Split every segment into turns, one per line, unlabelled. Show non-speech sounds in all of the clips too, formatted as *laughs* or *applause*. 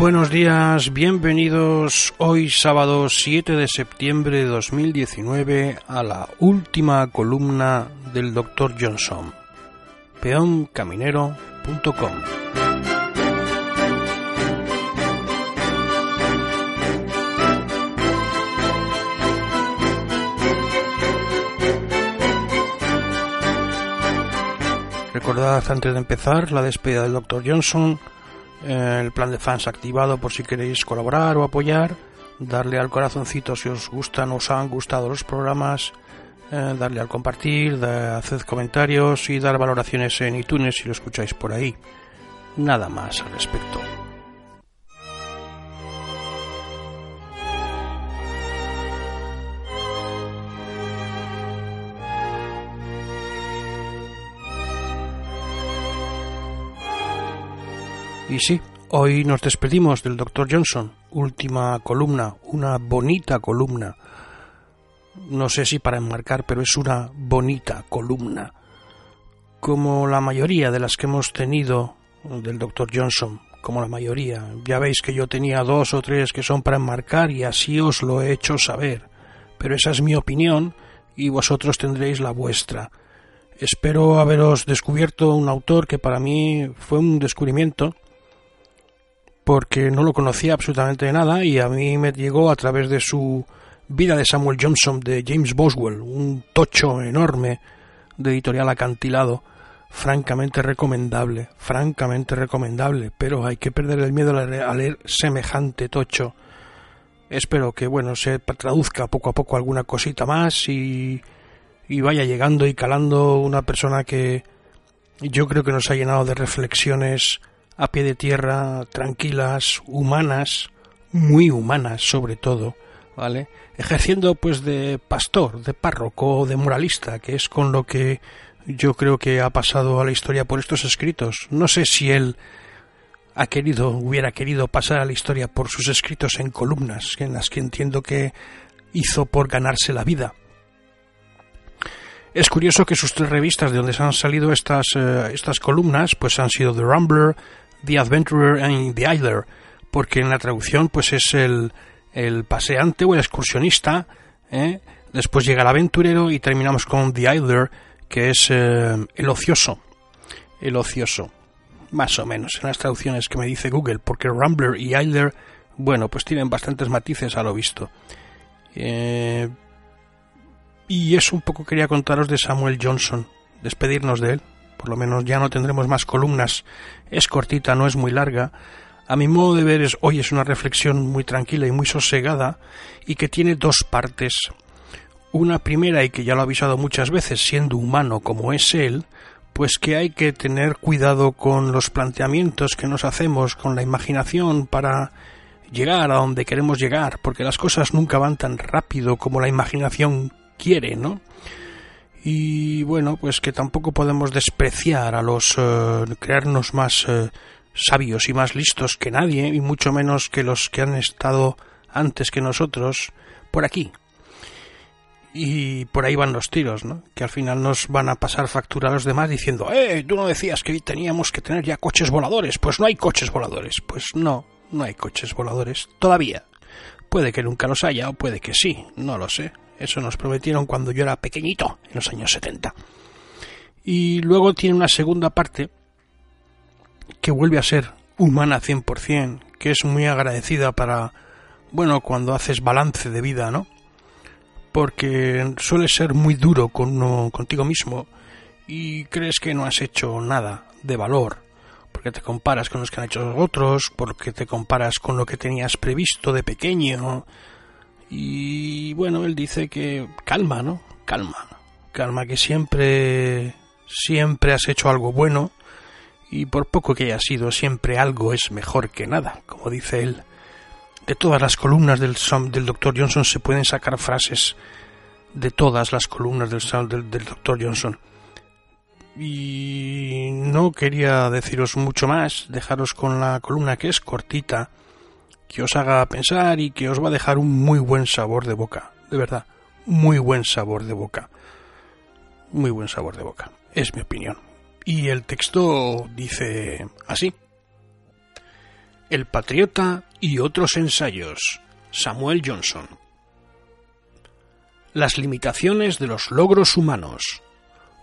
Buenos días, bienvenidos hoy sábado 7 de septiembre de 2019 a la última columna del Dr. Johnson, peoncaminero.com. Recordad antes de empezar la despedida del Dr. Johnson el plan de fans activado por si queréis colaborar o apoyar, darle al corazoncito si os gustan o os han gustado los programas, eh, darle al compartir, hacer comentarios y dar valoraciones en iTunes si lo escucháis por ahí. Nada más al respecto. Y sí, hoy nos despedimos del Dr. Johnson. Última columna, una bonita columna. No sé si para enmarcar, pero es una bonita columna. Como la mayoría de las que hemos tenido del Dr. Johnson, como la mayoría. Ya veis que yo tenía dos o tres que son para enmarcar y así os lo he hecho saber. Pero esa es mi opinión y vosotros tendréis la vuestra. Espero haberos descubierto un autor que para mí fue un descubrimiento porque no lo conocía absolutamente de nada y a mí me llegó a través de su vida de Samuel Johnson de James Boswell, un tocho enorme de editorial acantilado, francamente recomendable, francamente recomendable, pero hay que perder el miedo a leer semejante tocho. Espero que bueno se traduzca poco a poco alguna cosita más y, y vaya llegando y calando una persona que yo creo que nos ha llenado de reflexiones a pie de tierra, tranquilas, humanas, muy humanas sobre todo, ¿vale? Ejerciendo pues de pastor, de párroco, de moralista, que es con lo que yo creo que ha pasado a la historia por estos escritos. No sé si él ha querido, hubiera querido pasar a la historia por sus escritos en columnas, en las que entiendo que hizo por ganarse la vida. Es curioso que sus tres revistas de donde se han salido estas, eh, estas columnas pues han sido The Rambler, The Adventurer and the Idler, porque en la traducción pues es el, el paseante o el excursionista, ¿eh? después llega el aventurero y terminamos con The Idler, que es eh, el ocioso, el ocioso, más o menos, en las traducciones que me dice Google, porque Rambler y Idler, bueno, pues tienen bastantes matices a lo visto. Eh, y eso un poco quería contaros de Samuel Johnson, despedirnos de él por lo menos ya no tendremos más columnas, es cortita, no es muy larga. A mi modo de ver es, hoy es una reflexión muy tranquila y muy sosegada y que tiene dos partes. Una primera y que ya lo he avisado muchas veces, siendo humano como es él, pues que hay que tener cuidado con los planteamientos que nos hacemos, con la imaginación para llegar a donde queremos llegar, porque las cosas nunca van tan rápido como la imaginación quiere, ¿no? Y bueno, pues que tampoco podemos despreciar a los eh, crearnos más eh, sabios y más listos que nadie, y mucho menos que los que han estado antes que nosotros por aquí. Y por ahí van los tiros, ¿no? Que al final nos van a pasar factura a los demás diciendo, eh, tú no decías que teníamos que tener ya coches voladores. Pues no hay coches voladores. Pues no, no hay coches voladores. Todavía. Puede que nunca los haya o puede que sí, no lo sé. Eso nos prometieron cuando yo era pequeñito, en los años 70. Y luego tiene una segunda parte que vuelve a ser humana 100%, que es muy agradecida para, bueno, cuando haces balance de vida, ¿no? Porque suele ser muy duro con, contigo mismo y crees que no has hecho nada de valor, porque te comparas con los que han hecho otros, porque te comparas con lo que tenías previsto de pequeño, y bueno, él dice que calma, ¿no? Calma. Calma, que siempre, siempre has hecho algo bueno y por poco que haya sido, siempre algo es mejor que nada, como dice él. De todas las columnas del, del Dr. Johnson se pueden sacar frases de todas las columnas del, del, del Dr. Johnson. Y no quería deciros mucho más, dejaros con la columna que es cortita, que os haga pensar y que os va a dejar un muy buen sabor de boca, de verdad, muy buen sabor de boca. Muy buen sabor de boca, es mi opinión. Y el texto dice así. El Patriota y otros ensayos. Samuel Johnson. Las limitaciones de los logros humanos.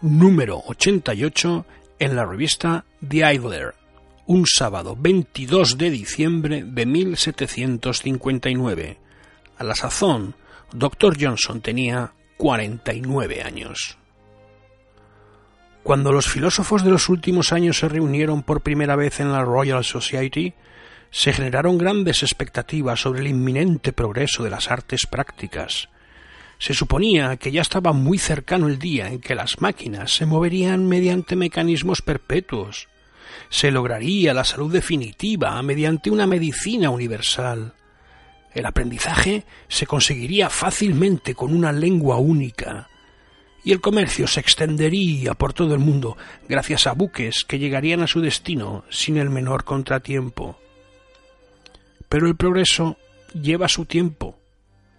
Número 88 en la revista The Idler. Un sábado 22 de diciembre de 1759. A la sazón, Dr. Johnson tenía 49 años. Cuando los filósofos de los últimos años se reunieron por primera vez en la Royal Society, se generaron grandes expectativas sobre el inminente progreso de las artes prácticas. Se suponía que ya estaba muy cercano el día en que las máquinas se moverían mediante mecanismos perpetuos. Se lograría la salud definitiva mediante una medicina universal. El aprendizaje se conseguiría fácilmente con una lengua única y el comercio se extendería por todo el mundo gracias a buques que llegarían a su destino sin el menor contratiempo. Pero el progreso lleva su tiempo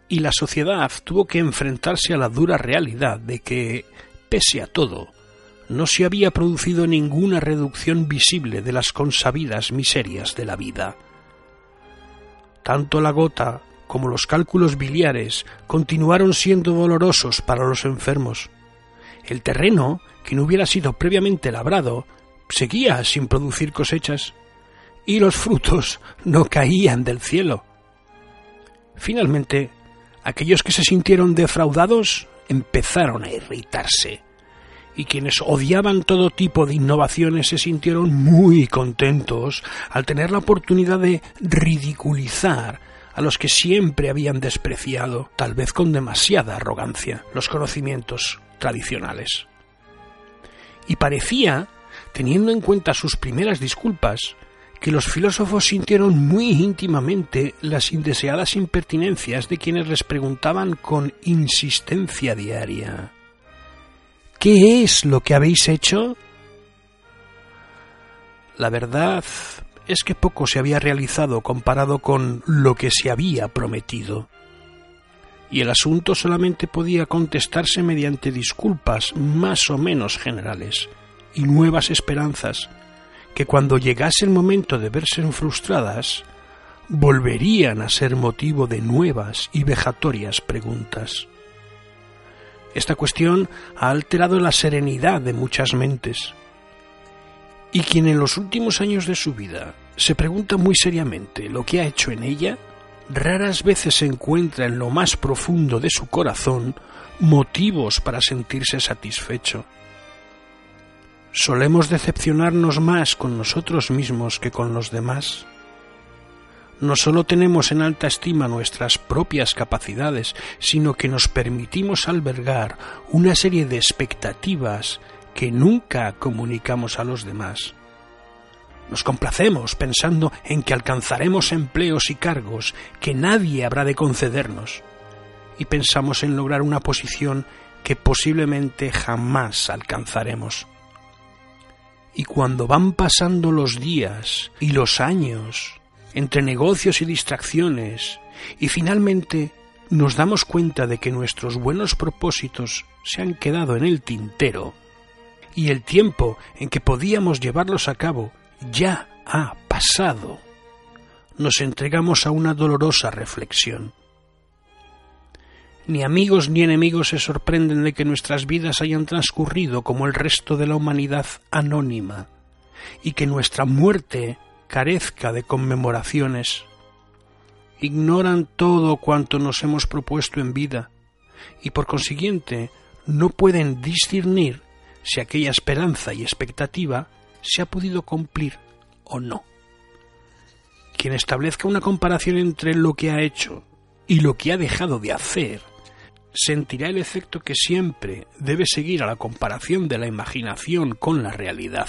y la sociedad tuvo que enfrentarse a la dura realidad de que, pese a todo, no se había producido ninguna reducción visible de las consabidas miserias de la vida. Tanto la gota como los cálculos biliares continuaron siendo dolorosos para los enfermos. El terreno, que no hubiera sido previamente labrado, seguía sin producir cosechas, y los frutos *laughs* no caían del cielo. Finalmente, aquellos que se sintieron defraudados empezaron a irritarse, y quienes odiaban todo tipo de innovaciones se sintieron muy contentos al tener la oportunidad de ridiculizar a los que siempre habían despreciado, tal vez con demasiada arrogancia, los conocimientos tradicionales. Y parecía, teniendo en cuenta sus primeras disculpas, que los filósofos sintieron muy íntimamente las indeseadas impertinencias de quienes les preguntaban con insistencia diaria ¿Qué es lo que habéis hecho? La verdad es que poco se había realizado comparado con lo que se había prometido y el asunto solamente podía contestarse mediante disculpas más o menos generales y nuevas esperanzas que cuando llegase el momento de verse frustradas volverían a ser motivo de nuevas y vejatorias preguntas. Esta cuestión ha alterado la serenidad de muchas mentes, y quien en los últimos años de su vida se pregunta muy seriamente lo que ha hecho en ella, raras veces se encuentra en lo más profundo de su corazón motivos para sentirse satisfecho. Solemos decepcionarnos más con nosotros mismos que con los demás. No solo tenemos en alta estima nuestras propias capacidades, sino que nos permitimos albergar una serie de expectativas que nunca comunicamos a los demás. Nos complacemos pensando en que alcanzaremos empleos y cargos que nadie habrá de concedernos. Y pensamos en lograr una posición que posiblemente jamás alcanzaremos. Y cuando van pasando los días y los años, entre negocios y distracciones, y finalmente nos damos cuenta de que nuestros buenos propósitos se han quedado en el tintero, y el tiempo en que podíamos llevarlos a cabo ya ha pasado, nos entregamos a una dolorosa reflexión. Ni amigos ni enemigos se sorprenden de que nuestras vidas hayan transcurrido como el resto de la humanidad anónima y que nuestra muerte carezca de conmemoraciones. Ignoran todo cuanto nos hemos propuesto en vida y por consiguiente no pueden discernir si aquella esperanza y expectativa se ha podido cumplir o no. Quien establezca una comparación entre lo que ha hecho y lo que ha dejado de hacer sentirá el efecto que siempre debe seguir a la comparación de la imaginación con la realidad.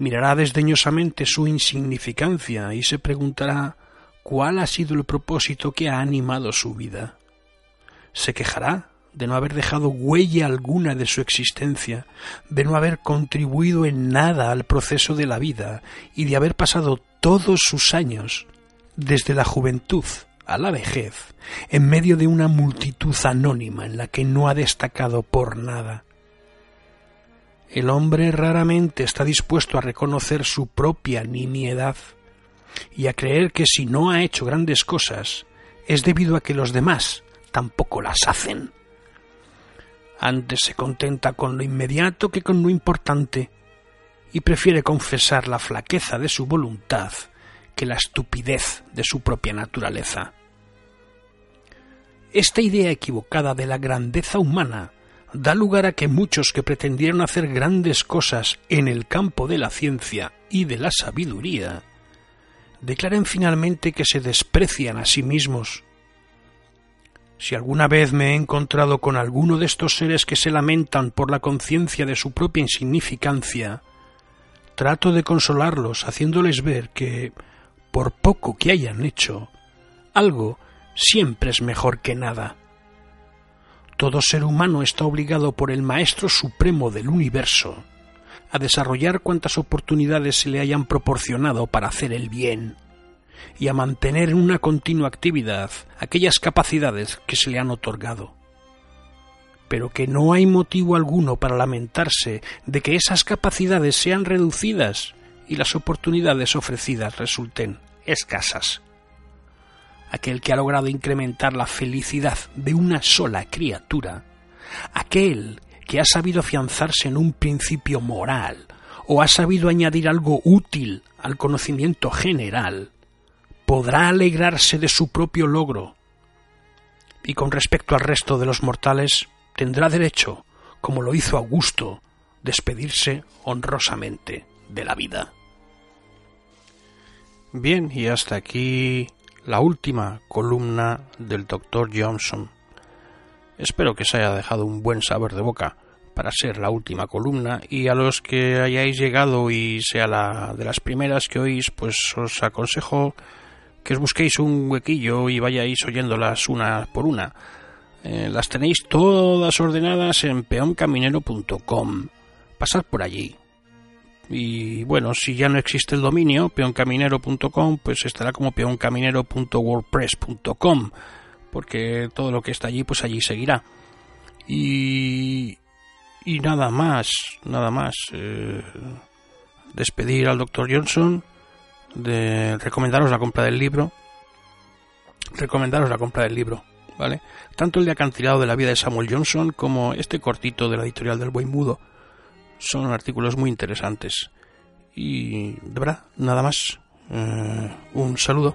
Mirará desdeñosamente su insignificancia y se preguntará cuál ha sido el propósito que ha animado su vida. Se quejará de no haber dejado huella alguna de su existencia, de no haber contribuido en nada al proceso de la vida y de haber pasado todos sus años, desde la juventud a la vejez, en medio de una multitud anónima en la que no ha destacado por nada. El hombre raramente está dispuesto a reconocer su propia nimiedad y a creer que si no ha hecho grandes cosas es debido a que los demás tampoco las hacen. Antes se contenta con lo inmediato que con lo importante, y prefiere confesar la flaqueza de su voluntad que la estupidez de su propia naturaleza. Esta idea equivocada de la grandeza humana da lugar a que muchos que pretendieron hacer grandes cosas en el campo de la ciencia y de la sabiduría declaren finalmente que se desprecian a sí mismos si alguna vez me he encontrado con alguno de estos seres que se lamentan por la conciencia de su propia insignificancia, trato de consolarlos haciéndoles ver que, por poco que hayan hecho, algo siempre es mejor que nada. Todo ser humano está obligado por el Maestro Supremo del universo a desarrollar cuantas oportunidades se le hayan proporcionado para hacer el bien y a mantener en una continua actividad aquellas capacidades que se le han otorgado. Pero que no hay motivo alguno para lamentarse de que esas capacidades sean reducidas y las oportunidades ofrecidas resulten escasas. Aquel que ha logrado incrementar la felicidad de una sola criatura, aquel que ha sabido afianzarse en un principio moral o ha sabido añadir algo útil al conocimiento general, podrá alegrarse de su propio logro. Y con respecto al resto de los mortales, tendrá derecho, como lo hizo Augusto, despedirse honrosamente de la vida. Bien, y hasta aquí la última columna del Dr. Johnson. Espero que se haya dejado un buen sabor de boca para ser la última columna y a los que hayáis llegado y sea la de las primeras que oís, pues os aconsejo que os busquéis un huequillo y vayáis oyéndolas una por una. Eh, las tenéis todas ordenadas en peoncaminero.com. Pasad por allí. Y bueno, si ya no existe el dominio, peoncaminero.com, pues estará como peoncaminero.wordpress.com, porque todo lo que está allí, pues allí seguirá. Y, y nada más, nada más. Eh, despedir al doctor Johnson de recomendaros la compra del libro. Recomendaros la compra del libro, ¿vale? Tanto el de acantilado de la vida de Samuel Johnson como este cortito de la editorial del Buen Mudo son artículos muy interesantes. Y de verdad, nada más. Eh, un saludo.